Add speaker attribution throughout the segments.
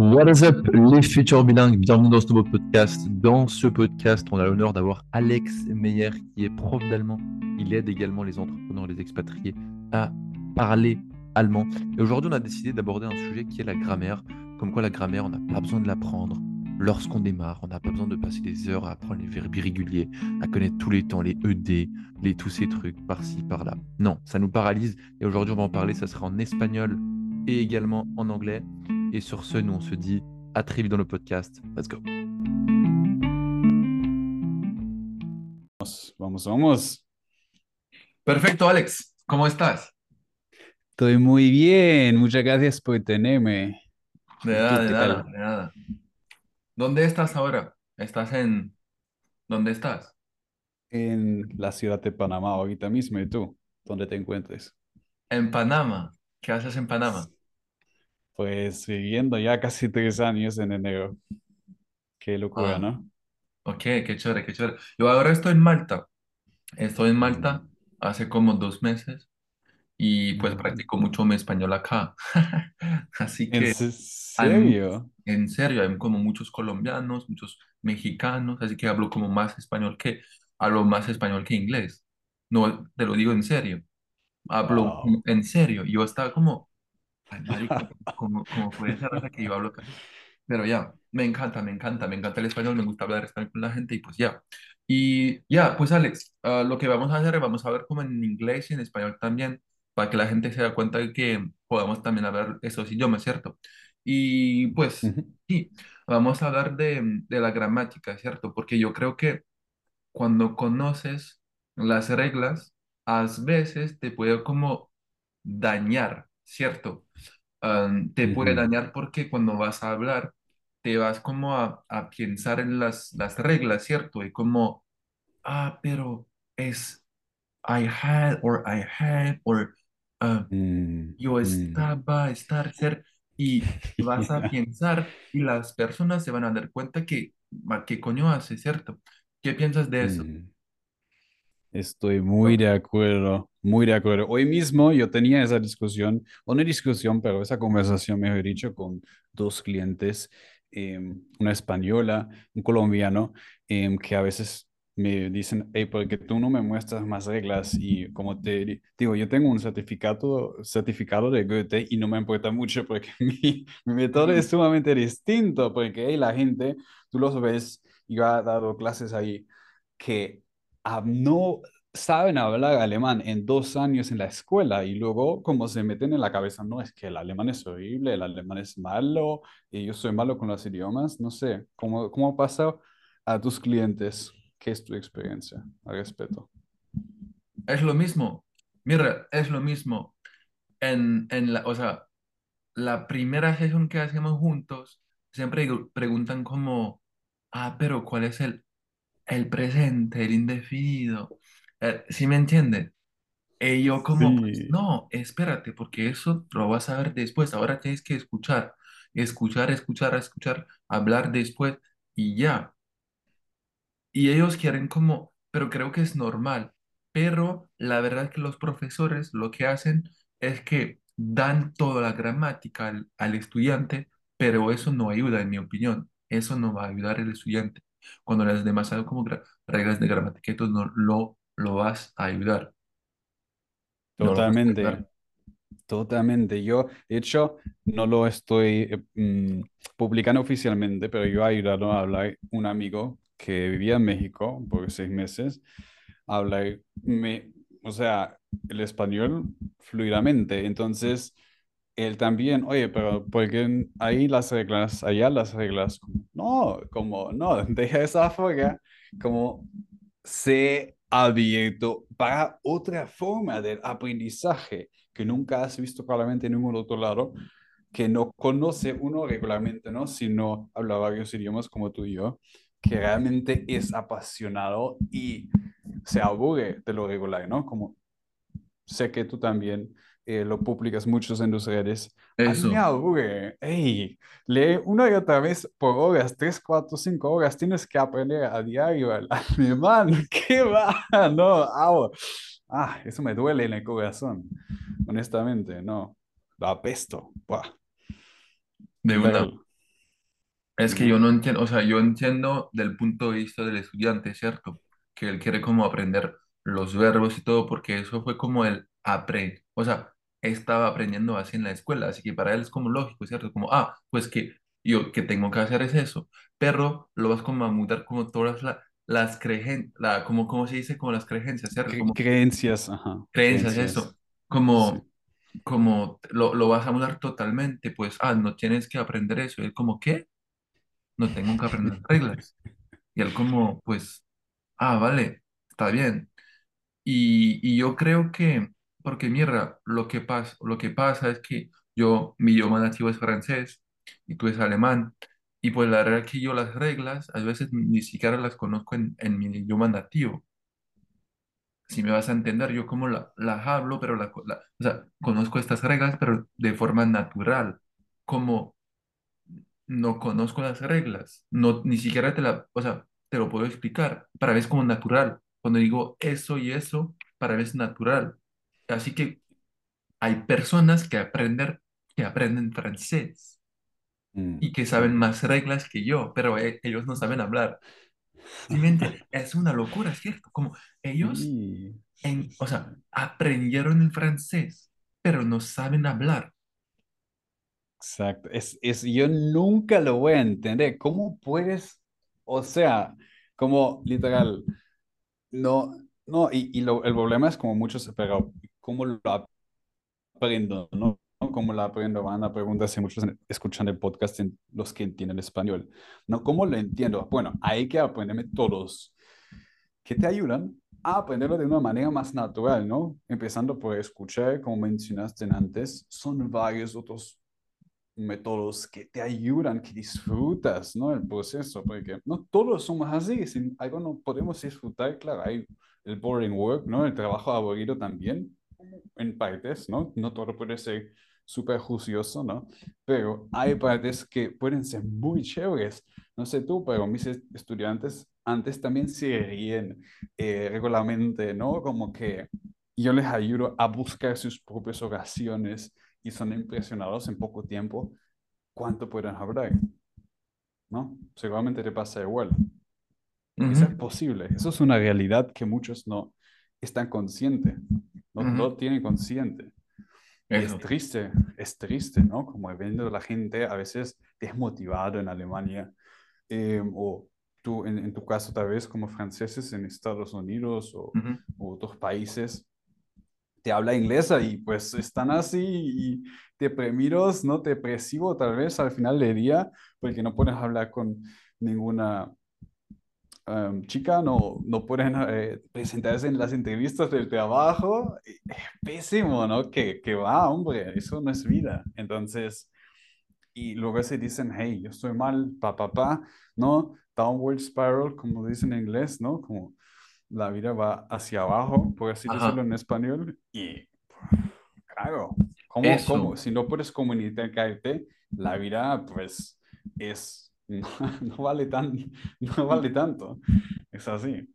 Speaker 1: What is up, les futurs bilingues? Bienvenue dans ce nouveau podcast. Dans ce podcast, on a l'honneur d'avoir Alex Meyer, qui est prof d'allemand. Il aide également les entrepreneurs et les expatriés à parler allemand. Et aujourd'hui, on a décidé d'aborder un sujet qui est la grammaire. Comme quoi, la grammaire, on n'a pas besoin de l'apprendre lorsqu'on démarre. On n'a pas besoin de passer des heures à apprendre les verbes irréguliers, à connaître tous les temps, les ED, les tous ces trucs par-ci, par-là. Non, ça nous paralyse. Et aujourd'hui, on va en parler. Ça sera en espagnol et également en anglais. Et sur ce, nous, on se dit à très vite dans le podcast. Let's go.
Speaker 2: Vamos, vamos.
Speaker 1: Perfecto, Alex. ¿Cómo estás?
Speaker 2: Estoy muy bien. Muchas gracias por tenerme.
Speaker 1: De nada, de nada, de nada. ¿Dónde estás ahora? ¿Estás en... ¿Dónde estás?
Speaker 2: En la ciudad de Panamá ahorita mismo. ¿Y tú? ¿Dónde te encuentres?
Speaker 1: En Panamá. ¿Qué haces en Panamá?
Speaker 2: Pues viviendo ya casi tres años en enero. Qué locura,
Speaker 1: Ah,
Speaker 2: ¿no?
Speaker 1: ok, qué chévere, qué chévere. Yo ahora estoy en Malta. Estoy en Malta hace como dos meses y pues practico mucho mi español acá. Así
Speaker 2: ¿En
Speaker 1: que
Speaker 2: se-
Speaker 1: hay, mu-
Speaker 2: serio?
Speaker 1: en serio, hay como muchos colombianos, muchos mexicanos, así que hablo como más español que, hablo más español que inglés. No, te lo digo en serio. Hablo
Speaker 2: Wow.
Speaker 1: en serio. Yo estaba como, ay, como, como puede ser rara que yo hablo acá. Pero ya, me encanta, me encanta, me encanta el español, me gusta hablar español con la gente y pues ya. Y ya, pues Alex, ah, lo que vamos a hacer es vamos a ver como en inglés y en español también, para que la gente se dé cuenta de que podamos también hablar esos idiomas, ¿cierto? Y pues sí, vamos a hablar de, de la gramática, ¿cierto? Porque yo creo que cuando conoces las reglas, a veces te puede como dañar, ¿cierto? Am, te puede dañar porque cuando vas a hablar, te vas como a, a pensar en las, las reglas, ¿cierto? Y como, ah, pero es I had, or I had, or ah,
Speaker 2: mm,
Speaker 1: yo
Speaker 2: mm.
Speaker 1: estaba, estar, ser, y vas a pensar y las personas se van a dar cuenta que, "Ma, ¿qué coño hace, ¿cierto? ¿Qué piensas de eso?
Speaker 2: Mm. Estoy muy de acuerdo, muy de acuerdo. Hoy mismo yo tenía esa discusión, o no discusión, pero esa conversación, mejor dicho, con dos clientes, em, una española, un colombiano, em, que a veces me dicen, hey, ¿por qué tú no me muestras más reglas? Y como te di- digo, yo tengo un certificado, certificado de Goethe y no me importa mucho porque mi, mi método es sumamente distinto, porque hey, la gente, tú los ves, yo he dado clases ahí que no saben hablar alemán en dos años en la escuela y luego como se meten en la cabeza, no, es que el alemán es horrible, el alemán es malo y yo soy malo con los idiomas, no sé, ¿cómo, cómo pasa a tus clientes? ¿Qué es tu experiencia al respecto?
Speaker 1: Es lo mismo, mira, es lo mismo. En, en la, o sea, la primera sesión que hacemos juntos, siempre preguntan como, ah, pero ¿cuál es el, el presente, el indefinido? Eh, ¿sí me entiende? Y yo como, pues
Speaker 2: Sí,
Speaker 1: no, espérate, porque eso lo vas a ver después. Ahora tienes que escuchar, escuchar, escuchar, escuchar, hablar después y ya. Y ellos quieren como, pero creo que es normal. Pero la verdad es que los profesores lo que hacen es que dan toda la gramática al, al estudiante, pero eso no ayuda, en mi opinión. Eso no va a ayudar al estudiante. Cuando le das demasiado como reglas de gramática, entonces no lo, lo vas a ayudar. No a ayudar.
Speaker 2: totalmente. Totalmente. Yo, de hecho, no lo estoy eh, mm, publicando oficialmente, pero yo he ayudado a hablar un amigo que vivía en México por seis meses, a hablar, me, o sea, el español fluidamente. Entonces, él también, oye, pero ¿por qué ahí las reglas, allá las reglas? No, como, no, deja esa afuera, como se abierto para otra forma del aprendizaje que nunca has visto probablemente en ningún otro lado, que no conoce uno regularmente, ¿no? Sino habla varios idiomas como tú y yo, que realmente es apasionado y se aburre de lo regular, ¿no? Como sé que tú también eh, lo publicas muchos en tus redes.
Speaker 1: Eso.
Speaker 2: aburre. Hey, lee una y otra vez por horas, tres, cuatro, cinco horas. Tienes que aprender a diario el alemán. ¿Qué va? No, au. Ah, eso me duele en el corazón. Honestamente, no. Lo apesto. Buah,
Speaker 1: De una.
Speaker 2: ver.
Speaker 1: Es que yo
Speaker 2: ¿no?
Speaker 1: entiendo, o sea, yo entiendo del punto de vista del estudiante, ¿cierto? Que él quiere como aprender los verbos y todo, porque eso fue como el aprende, o sea, estaba aprendiendo así en la escuela, así que para él es como lógico, ¿cierto? Como, ah, pues que yo que tengo que hacer es eso, pero lo vas como a mudar como todas la- las creencias, la, como, ¿cómo se dice? Como las creencias, ¿cierto? Como
Speaker 2: creencias, ajá,
Speaker 1: creencias,
Speaker 2: creencias.
Speaker 1: eso,
Speaker 2: Sí.
Speaker 1: como, como lo, lo vas a mudar totalmente, pues, ah, no tienes que aprender eso, y él como, ¿qué? No tengo que aprender reglas. Y él como, pues, ah, vale, está bien. Y, y yo creo que, porque mira, lo que pasa, lo que pasa es que yo, mi idioma nativo es francés y tú es alemán. Y pues la verdad que yo las reglas a veces ni siquiera las conozco en, en mi idioma nativo. Si me vas a entender, yo como la, las hablo, pero la, la- o sea, conozco estas reglas, pero de forma natural. Como no conozco las reglas, no, ni siquiera te la, o sea, te lo puedo explicar, para mí es como natural. Cuando digo eso y eso, para mí es natural. Así que hay personas que aprender, que aprenden francés
Speaker 2: Mm,
Speaker 1: y que saben más reglas que yo, pero e- ellos no saben hablar. Simplemente es una locura, ¿cierto? Como ellos, en, o sea, aprendieron el francés, pero no saben hablar.
Speaker 2: Exacto. Es, es, yo nunca lo voy a entender. ¿Cómo puedes, o sea, como literal, no, no, y, y lo, el problema es como muchos, pero ¿cómo lo aprendo, no? ¿Cómo lo aprendo? Van a preguntarse muchos en- escuchan el podcast en los que entienden español. ¿No? ¿Cómo lo entiendo? Bueno, hay que aprenderme todos que te ayudan a aprenderlo de una manera más natural, ¿no? Empezando por escuchar, como mencionaste antes, son varios otros métodos que te ayudan, que disfrutas, ¿no? El proceso, porque no todos somos así, si algo no podemos disfrutar, claro, hay el boring work, ¿no? El trabajo aburrido también, en partes, ¿no? No todo puede ser súper juicioso, ¿no? Pero hay partes que pueden ser muy chéveres. No sé tú, pero mis est- estudiantes antes también se ríen eh, regularmente, ¿no? Como que yo les ayudo a buscar sus propias oraciones y son impresionados en poco tiempo cuánto pueden hablar, ¿no? Seguramente te pasa igual. Eso es posible, eso es una realidad que muchos no están conscientes, no
Speaker 1: ujú,
Speaker 2: lo tienen consciente. Y es triste, es triste, ¿no? Como viendo a la gente a veces desmotivado en Alemania, eh, o tú, en, en, tu caso tal vez como franceses en Estados Unidos o,
Speaker 1: Ujú,
Speaker 2: o otros países, te habla inglesa y pues están así y deprimidos, ¿no? Depresivo tal vez al final del día, porque no puedes hablar con ninguna um, chica, no, no pueden eh, presentarse en las entrevistas del trabajo. Es pésimo, ¿no? Que, que va, hombre, eso no es vida. Entonces, y luego se dicen, hey, yo estoy mal, pa, pa, pa, ¿no? Downward spiral, como dicen en inglés, ¿no? Como la vida va hacia abajo, por así decirlo
Speaker 1: Ajá.
Speaker 2: en español, y claro, ¿cómo, cómo?
Speaker 1: Eso.
Speaker 2: Si no puedes comunicarte, la vida, pues, es, no, no vale tan, no vale tanto, es así.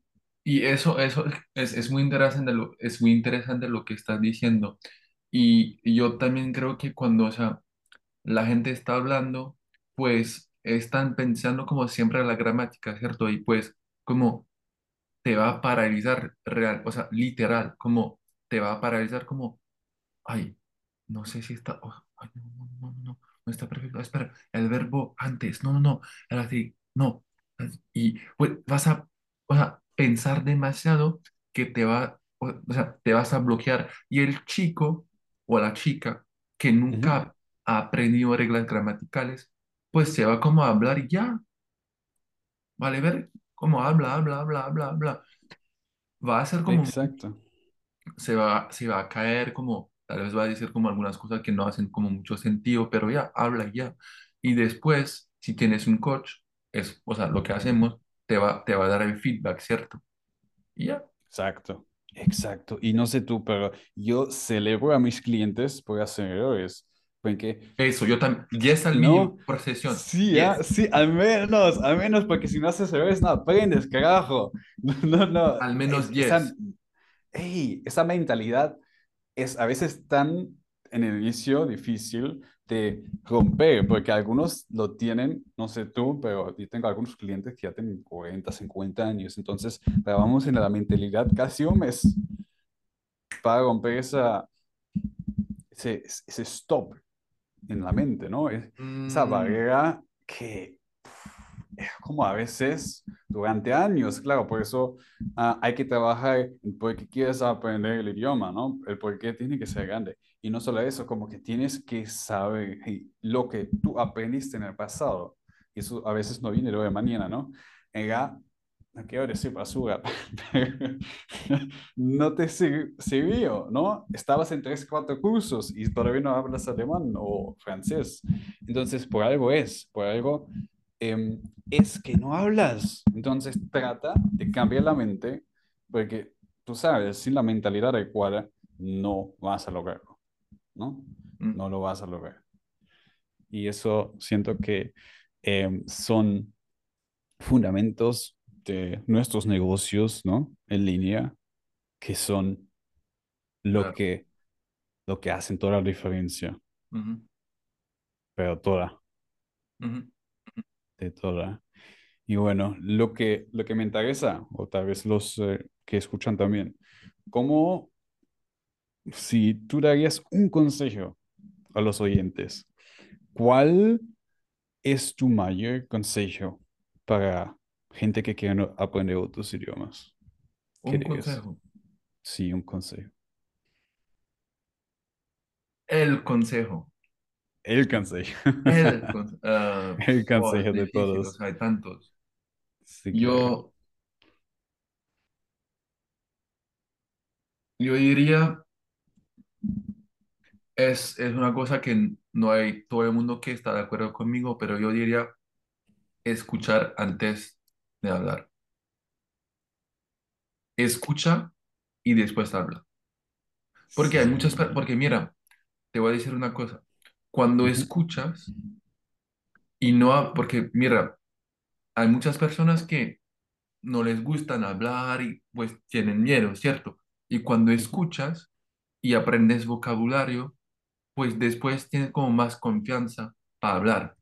Speaker 1: y eso, eso es, es muy interesante lo, es muy interesante lo que estás diciendo. Y, y yo también creo que cuando, o sea, la gente está hablando, pues están pensando como siempre en la gramática, ¿cierto? Y pues como te va a paralizar real, o sea, literal, como te va a paralizar como Ay, no sé si está. oh, ay, no, no, no, no, no, está perfecto. Espera, el verbo antes. No, no, no. Era así. No. Y pues vas a, o sea, pensar demasiado que te va, o, o sea, te vas a bloquear. Y el chico o la chica que nunca ha aprendido reglas gramaticales, pues se va como a hablar y ya. Vale, ver cómo habla, habla, habla, habla, habla. Va a ser como
Speaker 2: Exacto,
Speaker 1: se va, se va a caer como, tal vez va a decir como algunas cosas que no hacen como mucho sentido, pero ya, habla y ya. Y después, si tienes un coach, es, o sea, lo que hacemos, te va, te va a dar el feedback, ¿cierto? Y ya.
Speaker 2: exacto, exacto. Y no sé tú, pero yo celebro a mis clientes por hacer errores, porque
Speaker 1: Eso, yo también, 10 al
Speaker 2: No,
Speaker 1: por sesión,
Speaker 2: sí, ah,
Speaker 1: 10
Speaker 2: sí, al menos, al menos, porque si no haces errores no aprendes, carajo. No, no,
Speaker 1: al menos
Speaker 2: es, esa, ey, esa mentalidad es a veces tan en el inicio difícil, de romper, porque algunos lo tienen, no sé tú, pero yo tengo algunos clientes que ya tienen 40, 50 años, entonces trabajamos en la mentalidad casi un mes para romper esa, ese, ese stop en la mente, ¿no? Esa
Speaker 1: Mm,
Speaker 2: barrera que es como a veces durante años, claro, por eso ah, hay que trabajar en por qué quieres aprender el idioma, ¿no? El por qué tiene que ser grande. Y no solo eso, como que tienes que saber lo que tú aprendiste en el pasado. Y eso a veces no viene hoy de mañana, ¿no? Era, no quiero decir basura, no te sir- sirvió, ¿no? Estabas en tres, cuatro cursos y todavía no hablas alemán o francés. Entonces, por algo es, por algo em, es que no hablas. Entonces trata de cambiar la mente, porque tú sabes, sin la mentalidad adecuada no vas a lograrlo, ¿no?
Speaker 1: mm,
Speaker 2: No lo vas a lograr. Y eso siento que em, son fundamentos de nuestros negocios, ¿no? En línea, que son lo
Speaker 1: claro.
Speaker 2: que, lo que hacen toda la diferencia, pero toda. De toda. Y bueno, lo que, lo que me interesa, o tal vez los eh, que escuchan también, ¿cómo si tú darías un consejo a los oyentes, cuál es tu mayor consejo para gente que quiere aprender otros idiomas? ¿Qué
Speaker 1: Un consejo.
Speaker 2: Sí, un consejo.
Speaker 1: El consejo.
Speaker 2: El consejo.
Speaker 1: El consejo.
Speaker 2: El consejo
Speaker 1: es
Speaker 2: de
Speaker 1: difícil, o
Speaker 2: todos.
Speaker 1: sea, hay tantos.
Speaker 2: Sí.
Speaker 1: Yo, yo diría, es, es una cosa que no hay todo el mundo que está de acuerdo conmigo, pero yo diría escuchar antes de hablar. Escucha y después habla. Porque hay muchas,
Speaker 2: Sí.
Speaker 1: porque mira, te voy a decir una cosa. Cuando escuchas y no, ha- porque mira, hay muchas personas que no les gustan hablar y pues tienen miedo, ¿cierto? Y cuando escuchas y aprendes vocabulario, pues después tienes como más confianza para hablar.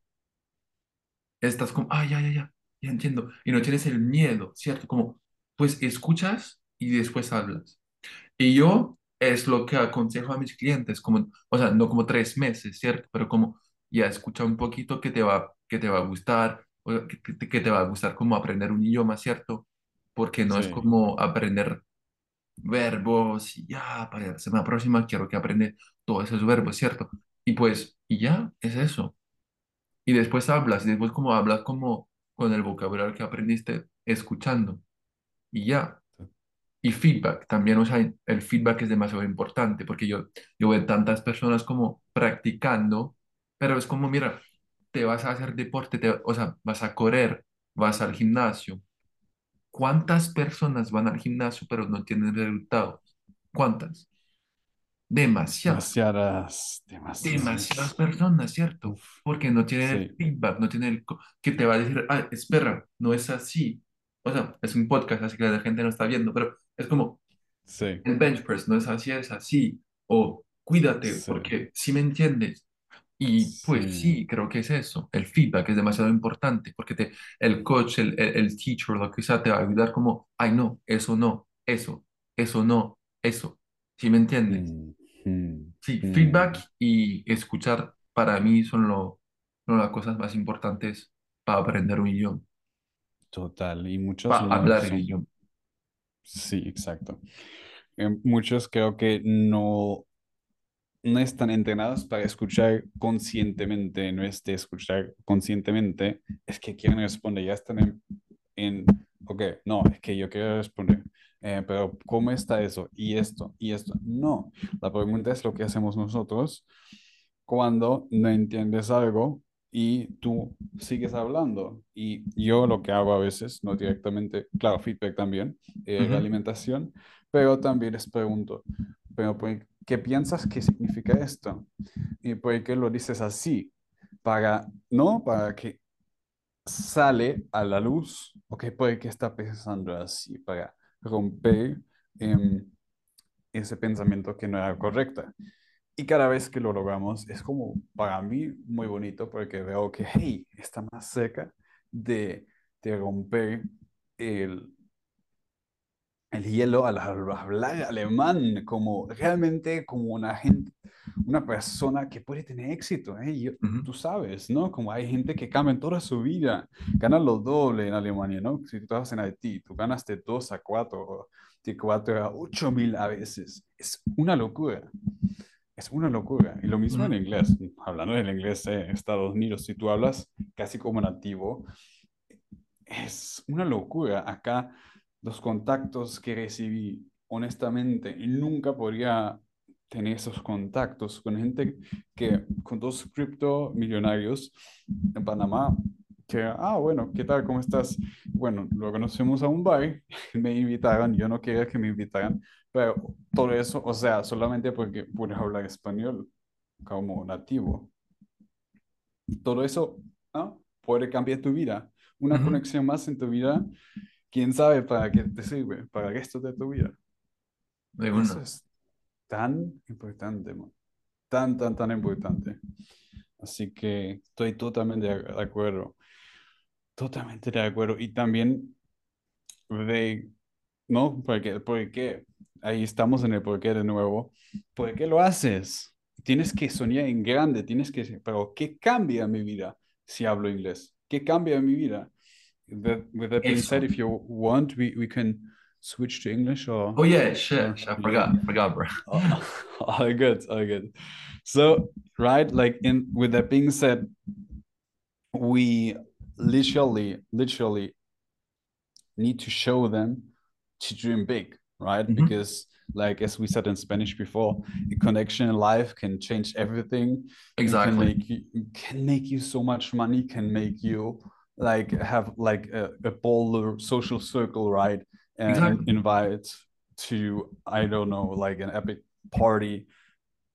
Speaker 1: Estás como, ah, ya, ya, ya, ya entiendo. Y no tienes el miedo, ¿cierto? Como, pues escuchas y después hablas. Y yo es lo que aconsejo a mis clientes, como, o sea, no como tres meses, ¿cierto? Pero como ya escucha un poquito que te va, que te va a gustar, o que, te que te va a gustar como aprender un idioma, ¿cierto? Porque no es como aprender verbos y ya, para la semana próxima quiero que aprende todos esos verbos, ¿cierto? Y pues, y ya, es eso. Y después hablas, y después como hablas como con el vocabulario que aprendiste escuchando, y ya. Y feedback también, o sea, el feedback es demasiado importante porque yo, yo veo tantas personas como practicando, pero es como, mira, te vas a hacer deporte, te- o sea, vas a correr, vas al gimnasio. ¿Cuántas personas van al gimnasio pero no tienen resultados? ¿Cuántas? Demasiadas
Speaker 2: demasiadas,
Speaker 1: demasiadas
Speaker 2: demasiadas.
Speaker 1: personas, ¿cierto? Porque no tienen el
Speaker 2: sí,
Speaker 1: feedback, no tienen el que te va a decir, ah, espera, no es así. O sea, es un podcast, así que la gente no está viendo, pero es como,
Speaker 2: sí,
Speaker 1: el bench press no es así, es así. O cuídate,
Speaker 2: sí,
Speaker 1: porque si me entiendes. Y pues
Speaker 2: sí,
Speaker 1: sí, creo que es eso. El feedback es demasiado importante porque te, el coach, el, el, el teacher, lo que sea, te va a ayudar como, ay, no, eso no, eso, eso no, eso. ¿Sí me entiendes? Sí, feedback y escuchar para mí son, lo, son las cosas más importantes para aprender un idioma,
Speaker 2: total. Y muchos
Speaker 1: para hablar el idioma.
Speaker 2: Sí, exacto. Eh, muchos creo que no, no están entrenados para escuchar conscientemente, no es de escuchar conscientemente, es que quieren responder, ya están en, en ok, no, es que yo quiero responder, eh, pero ¿cómo está eso? Y esto, y esto. No, la pregunta es lo que hacemos nosotros cuando no entiendes algo y tú sigues hablando. Y yo lo que hago a veces, no directamente, claro, feedback también, eh, alimentación, pero también les pregunto, pero ¿por ¿qué piensas que significa esto? ¿Y por qué lo dices así? Para, ¿no? Para que sale a la luz, ok, por qué está pensando así, para romper em, ese pensamiento que no era correcto. Y cada vez que lo logramos es como para mí muy bonito porque veo que, hey, está más cerca de, de romper el, el hielo al hablar alemán, como realmente como una gente, una persona que puede tener éxito. ¿eh? Tú sabes, ¿no? Como hay gente que cambia en toda su vida, gana lo doble en Alemania, ¿no? Si tú estás en Haití, tú ganas de 2 a 4, de 4 a 8 mil a veces. Es una locura. Es una locura. Y lo mismo en inglés. Hablando del inglés Estados Unidos, si tú hablas casi como nativo, es una locura. Acá los contactos que recibí, honestamente, nunca podría tener esos contactos con gente que, con dos cripto millonarios en Panamá, que, ah, bueno, ¿qué tal? ¿Cómo estás? Bueno, lo conocemos a un bar, me invitaron, yo no quería que me invitaran, pero todo eso, o sea, solamente porque pude hablar español como nativo. Todo eso ¿no? puede cambiar tu vida. Una conexión más en tu vida quién sabe para qué te sirve, para el resto de tu vida. Eso es tan importante, tan, tan, tan importante. Así que estoy totalmente de acuerdo. Totalmente de acuerdo. Y también de, ¿no? Porque, porque ahí estamos en el porqué de nuevo. ¿Por qué lo haces? Tienes que soñar en grande, tienes que, pero ¿qué cambia mi vida si hablo inglés? ¿Qué cambia mi vida? That, with that being said, if you want, we, we can switch to English or.
Speaker 1: Oh yeah, sure. sure. I forgot, yeah. forgot, bro.
Speaker 2: all, all good, all good. So right, like in with that being said, we literally, literally need to show them to dream big, right? Mm -hmm. Because like as we said in Spanish before, a connection in life can change everything.
Speaker 1: Exactly.
Speaker 2: Can make you, can make you so much money, can make you like have like a, a polar social circle right and exactly. invite to i don't know like an epic party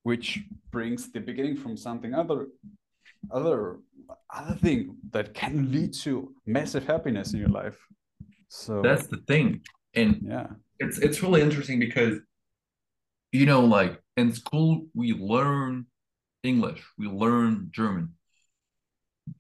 Speaker 2: which brings the beginning from something other other other thing that can lead to massive happiness in your life so
Speaker 1: that's the thing and
Speaker 2: yeah
Speaker 1: it's it's really interesting because you know like in school we learn english we learn german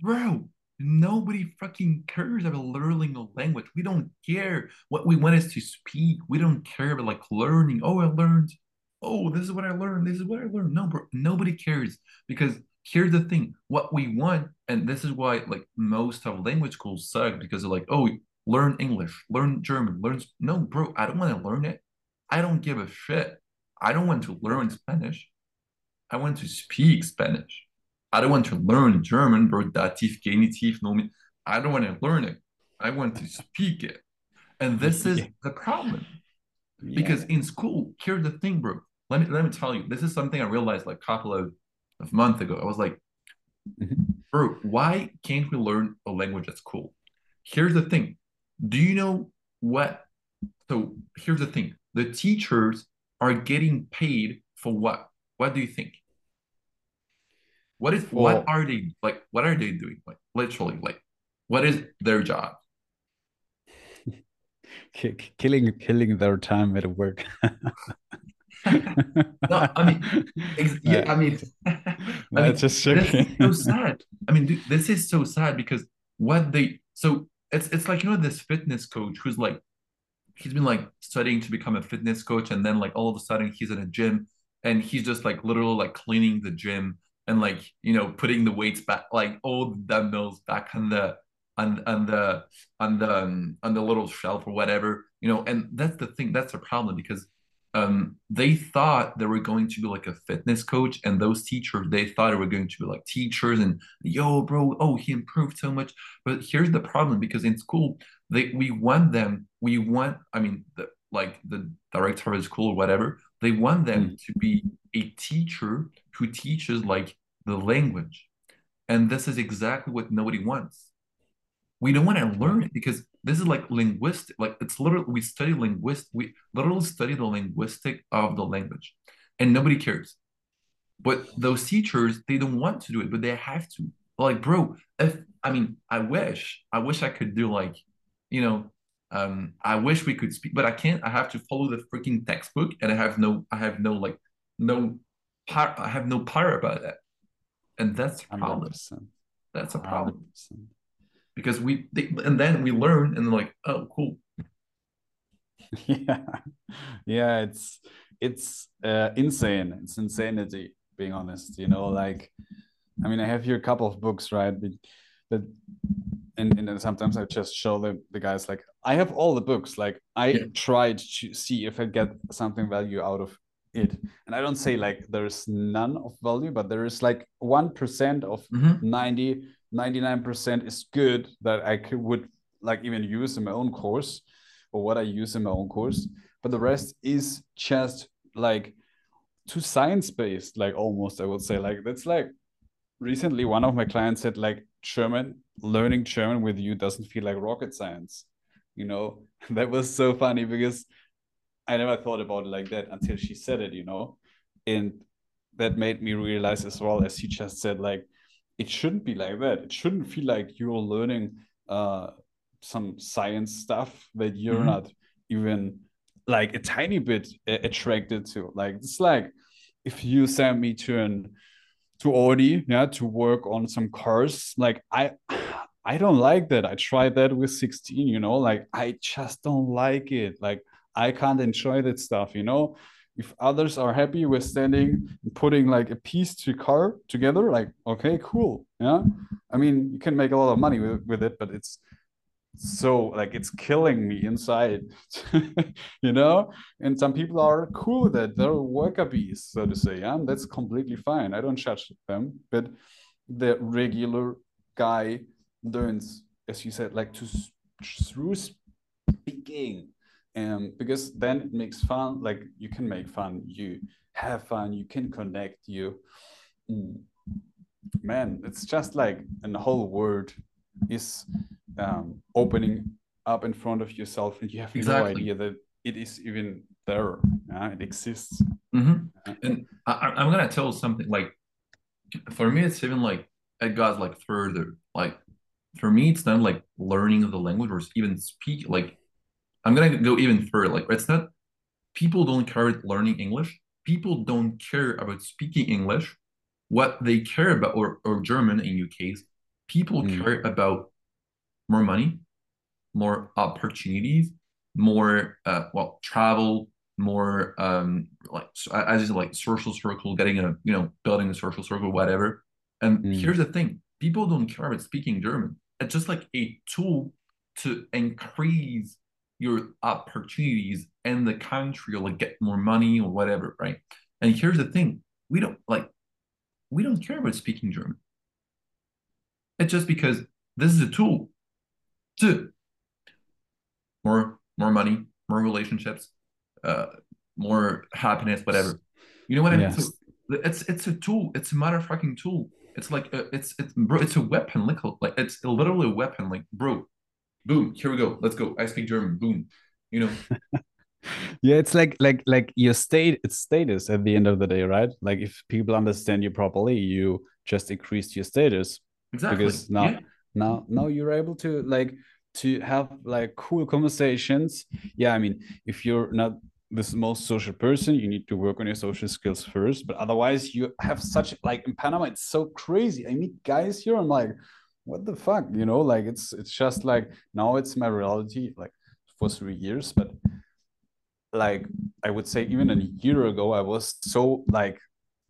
Speaker 1: bro Nobody fucking cares about learning a language. We don't care. What we want is to speak. We don't care about like learning. Oh, I learned. Oh, this is what I learned. This is what I learned. No, bro. Nobody cares because here's the thing. What we want, and this is why like most of language schools suck because they're like, oh, learn English, learn German, learn. No, bro. I don't want to learn it. I don't give a shit. I don't want to learn Spanish. I want to speak Spanish. I don't want to learn German, bro. Dativ, genitiv, nomen. I don't want to learn it. I want to speak it. And this is yeah. the problem. Yeah. Because in school, here's the thing, bro. Let me let me tell you, this is something I realized like a couple of, of months ago. I was like, mm-hmm. bro, why can't we learn a language at school? Here's the thing. Do you know what? So here's the thing. The teachers are getting paid for what? What do you think? What is well, what are they like? What are they doing? Like literally, like what is their job?
Speaker 2: killing killing their time at work.
Speaker 1: no, I mean, yeah, I mean, I
Speaker 2: mean, just
Speaker 1: so sad. I mean, dude, this is so sad because what they so it's it's like you know this fitness coach who's like he's been like studying to become a fitness coach and then like all of a sudden he's in a gym and he's just like literally like cleaning the gym and like you know putting the weights back like all the dumbbells back on the on on the on the um, on the little shelf or whatever you know and that's the thing that's the problem because um they thought they were going to be like a fitness coach and those teachers they thought they were going to be like teachers and yo bro oh he improved so much but here's the problem because in school they we want them we want i mean the like the director of the school or whatever they want them mm. to be a teacher who teaches like the language. And this is exactly what nobody wants. We don't want to learn it because this is like linguistic, like it's literally we study linguist, we literally study the linguistic of the language, and nobody cares. But those teachers, they don't want to do it, but they have to. Like, bro, if I mean, I wish, I wish I could do like, you know, um, I wish we could speak, but I can't. I have to follow the freaking textbook, and I have no, I have no like, no power, i have no power about that, and that's a problem.
Speaker 2: 100%.
Speaker 1: That's a problem
Speaker 2: 100%.
Speaker 1: Because we they, and then we learn and like oh cool
Speaker 2: yeah yeah it's it's uh, insane it's insanity being honest you know like i mean i have here a couple of books right but that and, and sometimes i just show the, the guys like i have all the books like i
Speaker 1: Yeah.
Speaker 2: tried to see if i get something value out of it and i don't say like there's none of value but there is like 1% of
Speaker 1: Mhm.
Speaker 2: 90 99% is good that i could would like even use in my own course or what i use in my own course. But the rest is just like too science based like almost i would say. Like that's like recently one of my clients said like german learning german with you doesn't feel like rocket science. You know? That was so funny because i never thought about it like that until she said it you know? And that made me realize as well as she just said like it shouldn't be like that it shouldn't feel like you're learning uh some science stuff that you're
Speaker 1: Mhm.
Speaker 2: not even like a tiny bit attracted to like it's like if you send me to an to Audi, yeah, to work on some cars. Like I I don't like that. I tried that with 16, you know, like I just don't like it. Like I can't enjoy that stuff, you know. If others are happy with standing and putting like a piece to car together, like okay, cool. Yeah. I mean, you can make a lot of money with, with it, but it's so like it's killing me inside, you know? And some people are cool with that. They're worker bees so to say yeah? That's completely fine. I don't judge them. But the regular guy learns as you said like to through speaking um because then it makes fun like you can make fun you have fun you can connect you Mm. man it's just like an whole world is um opening up in front of yourself and you have no idea that it is even there yeah it exists
Speaker 1: Mhm. And I, I- I'm gonna tell something like for me, it's even like it got like further. Like for me, it's not like learning the language or even speak. Like I'm gonna go even further. Like it's not people don't care about learning English. People don't care about speaking English. What they care about, or or German in your case, people
Speaker 2: Mm.
Speaker 1: care about more money, more opportunities, more uh well travel, more um like as you said, like social circle, getting a you know building a social circle, whatever. And
Speaker 2: Mm.
Speaker 1: here's the thing: people don't care about speaking German. It's just like a tool to increase your opportunities in the country or like get more money or whatever, right? And here's the thing: we don't like we don't care about speaking German. It's just because this is a tool to more more money, more relationships, uh, more happiness, whatever. You know what I mean? So
Speaker 2: Yes.
Speaker 1: it's it's a tool. It's a motherfucking tool. It's like a, it's it's bro. It's a weapon. Like like it's literally a weapon. Like bro, boom. Here we go. Let's go. I speak German. Boom. You know.
Speaker 2: yeah it's like like like your state it's status at the end of the day right like if people understand you properly you just increased your status
Speaker 1: Exactly.
Speaker 2: because now
Speaker 1: Yeah.
Speaker 2: now now you're able to like to have like cool conversations yeah i mean if you're not the most social person you need to work on your social skills first but otherwise you have such like in panama it's so crazy i meet guys here i'm like what the fuck you know? Like it's it's just like now it's my reality like for three years but like i would say even a year ago i was so like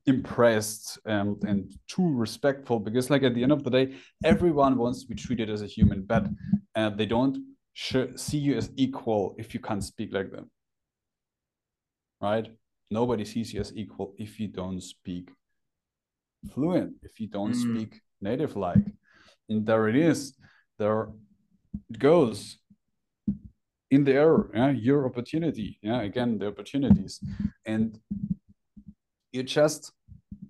Speaker 2: impressed and and too respectful because like at the end of the day everyone wants to be treated as a human but uh, they don't see you as equal if you can't speak like them. Right? Nobody sees you as equal if you don't speak fluent if you don't
Speaker 1: Mm.
Speaker 2: speak native like and there it is. There it goes in the air yeah your opportunity yeah again the opportunities. And you just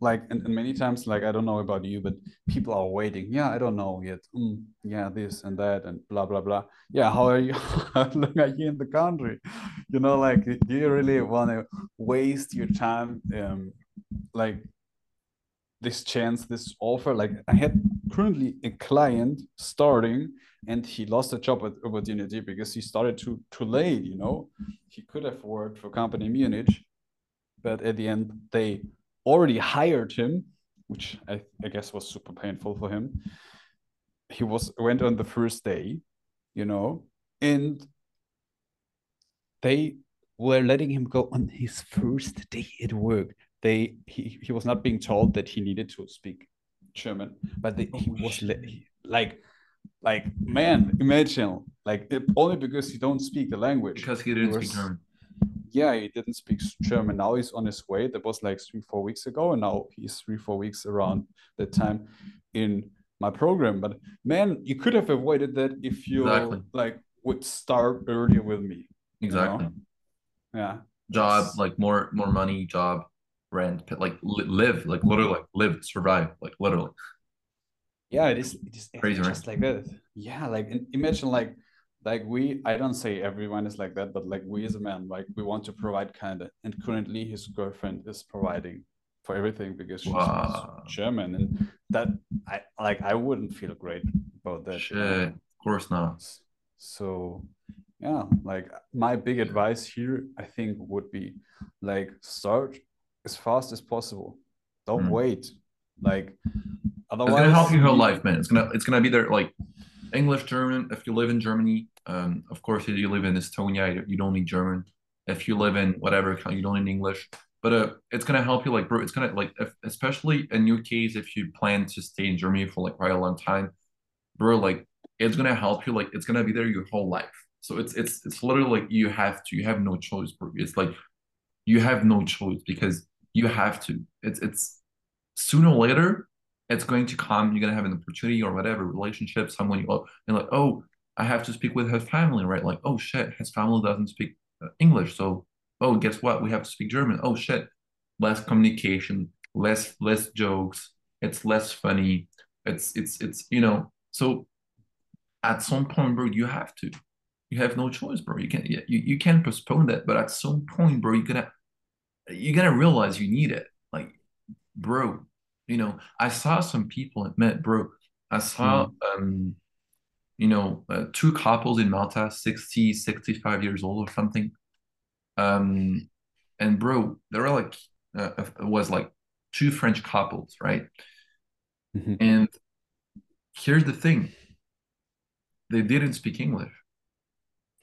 Speaker 2: like and, and many times like i don't know about you but people are waiting. Yeah i don't know yet. Mm, yeah this and that and blah blah blah. Yeah how are you? How long are you in the country. You know like do you really want to waste your time um like this chance this offer like i had currently a client starting and he lost a job op- opportunity because he started too too late you know he could have worked for company munich but at the end they already hired him, which I, I guess was super painful for him. He was went on the first day, you know, and they were letting him go on his first day at work. They he, he was not being told that he needed to speak German, but they, he
Speaker 1: Oh,
Speaker 2: was le- like like man, imagine like it, only because you don't speak the language.
Speaker 1: Because he didn't
Speaker 2: He
Speaker 1: speak German.
Speaker 2: yeah, he didn't speak German. Now he's on his way. That was like three, four weeks ago, and now he's three, four weeks around that time in my program. But man, you could have avoided that if you
Speaker 1: Exactly.
Speaker 2: like would start earlier with me. you know?
Speaker 1: Exactly.
Speaker 2: Yeah.
Speaker 1: Job, like more more money, job, rent, like li- live, like literally, like live, survive, like literally.
Speaker 2: Yeah, it is. It is
Speaker 1: Crazy, right?
Speaker 2: just like that. Yeah, like imagine like like we. I don't say everyone is like that, but like we as a man, like we want to provide kind of. And currently, his girlfriend is providing for everything because she's
Speaker 1: Wow.
Speaker 2: German, and that I like. I wouldn't feel great about that.
Speaker 1: Shit, of course not.
Speaker 2: So yeah, like my big advice here, I think, would be like start as fast as possible. Don't
Speaker 1: Mm.
Speaker 2: wait. Like otherwise It's
Speaker 1: gonna help you your
Speaker 2: you-
Speaker 1: life, man. It's gonna it's gonna be there like English, German. If you live in Germany, um, of course, if you live in Estonia, you- don't need German. If you live in whatever, country, you don't need English. But uh, it's gonna help you, like, bro. It's gonna like, if, especially in your case, if you plan to stay in Germany for like quite a long time, bro. Like, it's gonna help you. Like, it's gonna be there your whole life. So it's it's it's literally like you have to. You have no choice, bro. It's like you have no choice because you have to. It's it's sooner or later it's going to come. You're gonna have an opportunity or whatever relationship. Someone you oh, and like, oh, I have to speak with his family, right? Like, oh shit, his family doesn't speak uh, English, so oh, guess what? We have to speak German. Oh shit, less communication, less less jokes. It's less funny. It's it's it's you know. So at some point, bro, you have to. You have no choice, bro. You can't you you can't postpone that, but at some point, bro, you're gonna you're gonna realize you need it. Like, bro, you know, I saw some people at Met, bro. I saw um, you know, uh, two couples in Malta, 60, 65 years old or something. Um, and bro, they were like uh, it was like two French couples, right?
Speaker 2: Mhm.
Speaker 1: And here's the thing. They didn't speak English.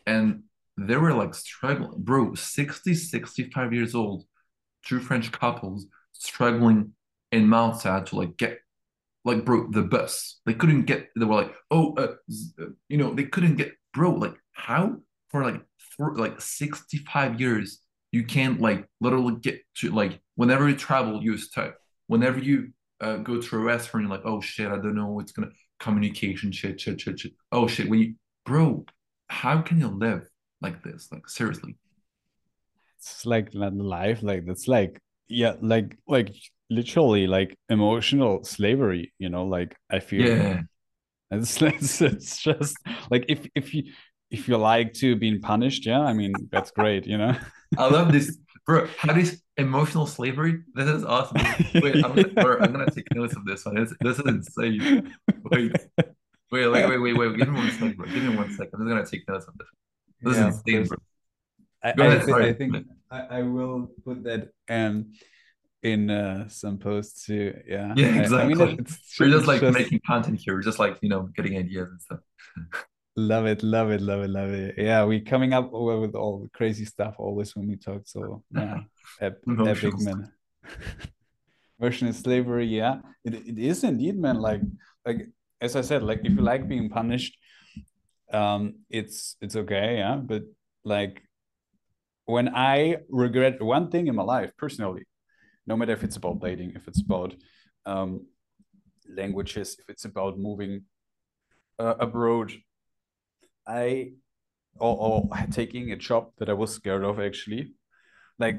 Speaker 1: And they were like struggling. Bro, 60, 65 years old, two French couples struggling in Malta to like get like bro, the bus. They couldn't get they were like, oh uh, uh, you know, they couldn't get bro, like how for like for like 65 years you can't like literally get to like whenever you travel, you're stuck. Whenever you uh, go to a restaurant, you're like, oh shit, I don't know what's gonna communication shit, shit, shit, shit. Oh shit, when you bro, how can you live like this? Like seriously.
Speaker 2: It's like not life like that's like yeah like like literally like emotional slavery you know like i feel
Speaker 1: Yeah.
Speaker 2: it's, it's it's just like if if you if you like to being punished yeah i mean that's great you know
Speaker 1: I love this, bro. How this emotional slavery? This is awesome. Wait, I'm gonna, bro, I'm gonna take notes of this one. It's, this is insane. Wait, wait, wait, wait, wait, wait. Give me one second, bro. Give me one second. I'm just gonna take notes of this. This
Speaker 2: Yeah,
Speaker 1: is insane, bro.
Speaker 2: I,
Speaker 1: ahead.
Speaker 2: I think I, I will put that um in uh some posts too yeah
Speaker 1: Yeah,
Speaker 2: I- I, mean
Speaker 1: exactly.
Speaker 2: it's
Speaker 1: We're just like making content here. We're just like you know getting ideas and stuff.
Speaker 2: Love it, love it, love it, love it. Yeah, we're coming up with with all the crazy stuff always when we talk. So yeah, ep epic man. Version is slavery. Yeah, it, it is indeed, man. Like like as I said, like if you like being punished, um, it's it's okay. Yeah, but like when I regret one thing in my life personally, no matter if it's about dating, if it's about um, languages, if it's about moving uh, abroad, I or, or taking a job that I was scared of actually. Like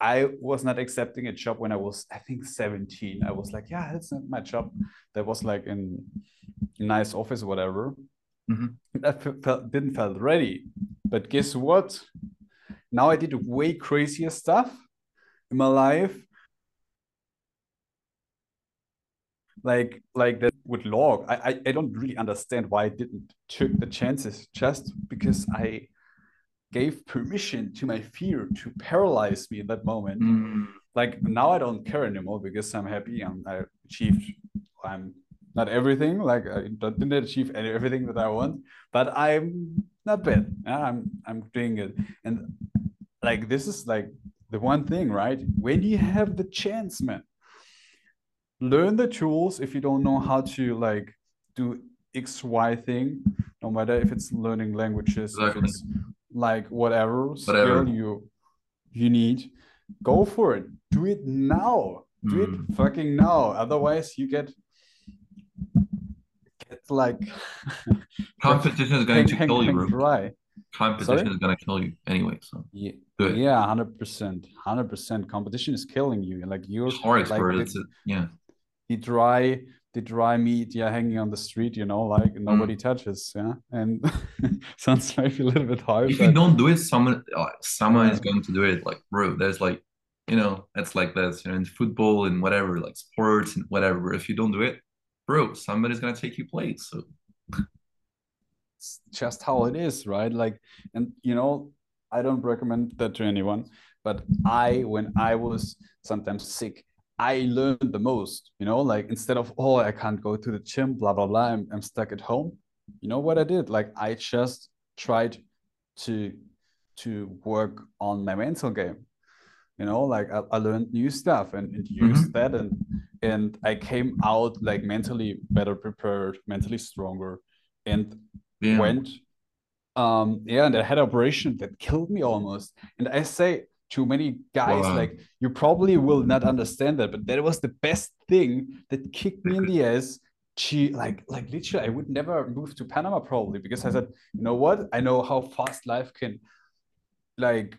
Speaker 2: I was not accepting a job when I was I think 17. I was like, yeah, that's not my job. That was like in nice office, whatever.
Speaker 1: Mhm.
Speaker 2: I felt didn't felt ready. But guess what? Now I did way crazier stuff in my life. Like like that with log. I, I I don't really understand why I didn't took the chances just because I gave permission to my fear to paralyze me in that moment
Speaker 1: Mm,
Speaker 2: like now I don't care anymore because I'm happy and I achieved I'm not everything like I didn't achieve everything that I want, but I'm not bad. I'm I'm doing it. And like this is like the one thing, right? When you have the chance, man, learn the tools if you don't know how to like do X, Y thing, no matter if it's learning languages, exactly. if it's like whatever, whatever skill you you need, go for it. Do it now. Do mm. it fucking now. Otherwise, you get get like
Speaker 1: competition is going to kill you, bro. Dry. Competition Sorry? is going to kill you anyway. So
Speaker 2: yeah, yeah, hundred percent, hundred percent. Competition is killing you. Like you're
Speaker 1: hard,
Speaker 2: like.
Speaker 1: It's, yeah.
Speaker 2: The dry the dry meat yeah hanging on the street you know like nobody mm. touches yeah and sounds maybe a little bit hard
Speaker 1: if but... you don't do it someone uh, someone yeah. is going to do it like bro there's like you know it's like this you know in football and whatever like sports and whatever if you don't do it bro somebody's gonna take your place so
Speaker 2: it's just how it is right like and you know i don't recommend that to anyone but i when i was sometimes sick I learned the most, you know, like instead of, oh, I can't go to the gym, blah, blah, blah, I'm, I'm stuck at home. You know what I did? Like I just tried to to work on my mental game. You know, like I, I learned new stuff and, and used mm-hmm. that and and I came out like mentally better prepared, mentally stronger, and yeah. went um yeah, and I had an operation that killed me almost. And I say to many guys wow. like you probably will not understand that but that was the best thing that kicked me in the ass she like like literally i would never move to panama probably because i said you know what i know how fast life can like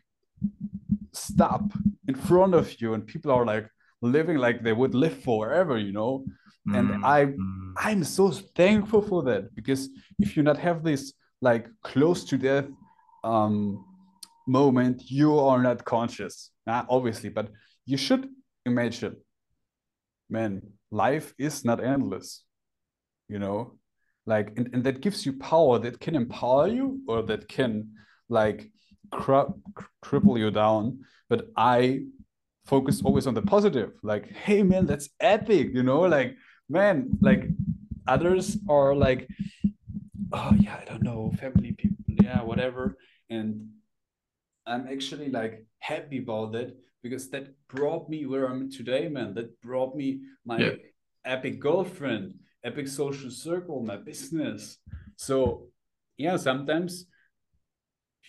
Speaker 2: stop in front of you and people are like living like they would live forever you know mm. and i mm. i'm so thankful for that because if you not have this like close to death um moment you are not conscious uh, obviously but you should imagine man life is not endless you know like and, and that gives you power that can empower you or that can like cri- cripple you down but i focus always on the positive like hey man that's epic you know like man like others are like oh yeah i don't know family people yeah whatever and I'm actually like happy about that because that brought me where I'm today, man. That brought me my yeah. epic girlfriend, epic social circle, my business. So yeah, sometimes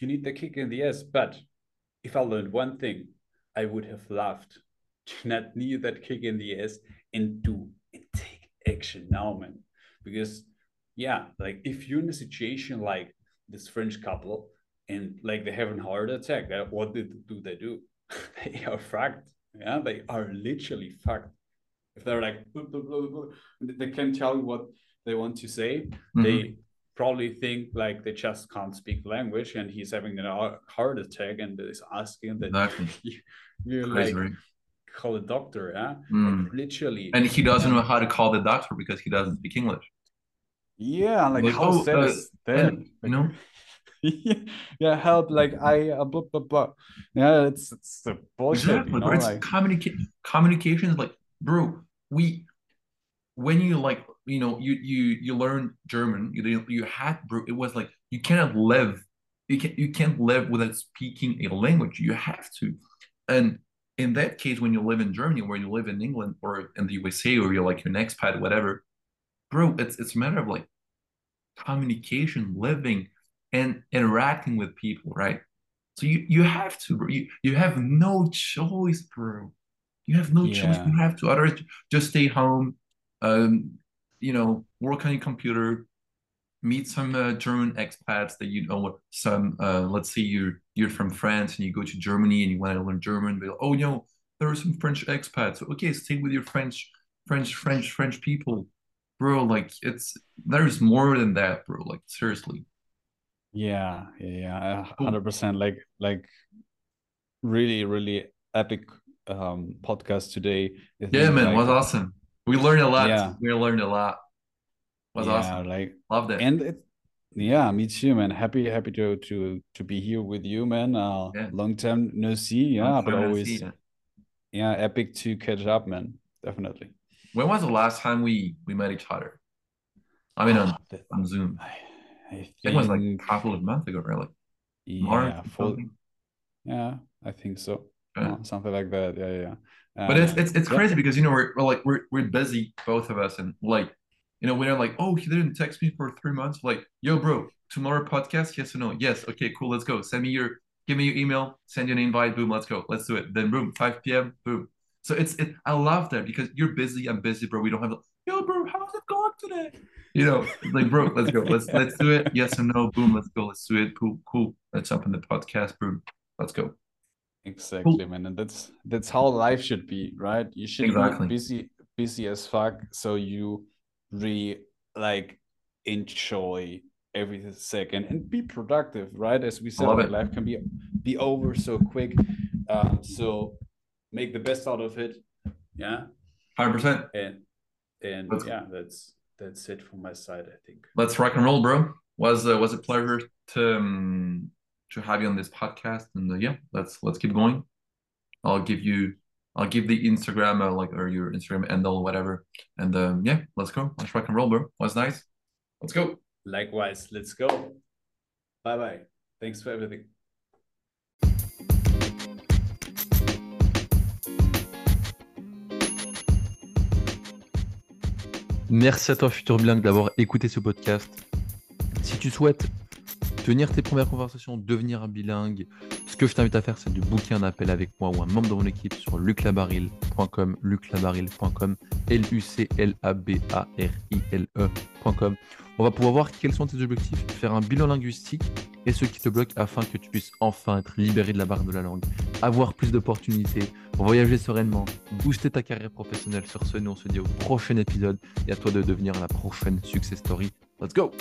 Speaker 2: you need the kick in the ass. But if I learned one thing, I would have loved to not need that kick in the ass and do action now, man. Because yeah, like if you're in a situation like this French couple and like they have a heart attack. What did, do they do? they are fucked. Yeah, they are literally fucked. If they're like, blah, blah, blah, they can't tell you what they want to say. Mm-hmm. They probably think like they just can't speak language and he's having a heart attack and is asking that exactly. you, like call a doctor yeah mm. like, literally
Speaker 1: and he doesn't know how to call the doctor because he doesn't speak english
Speaker 2: yeah like, like how oh, sad uh, is that
Speaker 1: you know
Speaker 2: yeah, help. Like I uh, blah blah blah. Yeah, it's it's the bullshit. Exactly, you know?
Speaker 1: It's like, communica- communication is like, bro. We when you like you know you you you learn German. You you had bro. It was like you cannot live. You can not you can't live without speaking a language. You have to, and in that case, when you live in Germany, where you live in England, or in the USA, or you're like an expat, whatever, bro, it's it's a matter of like communication, living and interacting with people, right? So you you have to, bro. You, you have no choice, bro. You have no yeah. choice. You have to. Otherwise, just stay home. Um, you know, work on your computer, meet some uh, German expats that you know. Some, uh, let's say you're you're from France and you go to Germany and you want to learn German. But oh, you know, there are some French expats. Okay, stay with your French, French, French, French people, bro. Like it's there's more than that, bro. Like seriously.
Speaker 2: Yeah, yeah, hundred percent. Like, like, really, really epic um podcast today.
Speaker 1: Yeah, man, like, was awesome. We learned a lot. Yeah, we learned a lot. Was yeah, awesome.
Speaker 2: Like,
Speaker 1: loved it.
Speaker 2: And it, yeah, me too, man. Happy, happy to to to be here with you, man. Uh, yeah. long time no see. Yeah, but always. See, yeah. yeah, epic to catch up, man. Definitely.
Speaker 1: When was the last time we we met each other? I mean, on,
Speaker 2: Ah, the-
Speaker 1: on Zoom.
Speaker 2: I,
Speaker 1: think it was like a couple of months ago, really.
Speaker 2: yeah,
Speaker 1: March
Speaker 2: full, yeah, I think so.
Speaker 1: Yeah.
Speaker 2: Uh, something like that. Yeah, yeah. yeah.
Speaker 1: But it's
Speaker 2: Uh,
Speaker 1: it's it's
Speaker 2: yeah.
Speaker 1: crazy because you know we're, we're like we're we're busy both of us and like you know we're like oh he didn't text me for three months like yo bro tomorrow podcast? Yes or no? Yes. Okay cool let's go. Send me your give me your email send you an invite boom let's go let's do it. Then boom 5 p.m boom. So it's it I love that because you're busy I'm busy bro we don't have yo bro how's it going today? You know like bro let's go let's let's do it. Yes or no boom let's go let's do it. Cool cool. Let's jump in the podcast boom let's go.
Speaker 2: Exactly, man. And that's that's how life should be, right? You should
Speaker 1: Exactly.
Speaker 2: be busy, busy as fuck, so you really like enjoy every second and be productive, right? As we said,
Speaker 1: love
Speaker 2: like,
Speaker 1: it.
Speaker 2: life can be be over so quick. Um, so make the best out of it. Yeah.
Speaker 1: 100%
Speaker 2: And and
Speaker 1: Let's-
Speaker 2: yeah, that's that's it from my side, I think.
Speaker 1: let's rock and roll, bro. Was uh, was a pleasure to um, to have you on this podcast, and uh, yeah, let's let's keep going. I'll give you, I'll give the Instagram uh, like or your Instagram handle, whatever, and um, yeah, let's go. Let's rock and roll, bro. Was nice? Let's go.
Speaker 2: Likewise, let's go. Bye bye. Thanks for everything.
Speaker 1: Merci à toi, futur bilingue, d'avoir écouté ce podcast. Si tu souhaites tenir tes premières conversations, devenir un bilingue, que je t'invite à faire, c'est de booker un appel avec moi ou un membre de mon équipe sur luclabaril.com, luclabaril.com, L-U-C-L-A-B-A-R-I-L-E.com. On va pouvoir voir quels sont tes objectifs, faire un bilan linguistique et ce qui te bloque afin que tu puisses enfin être libéré de la barre de la langue, avoir plus d'opportunités, voyager sereinement, booster ta carrière professionnelle. Sur ce, nous on se dit au prochain épisode et à toi de devenir la prochaine success story. Let's go!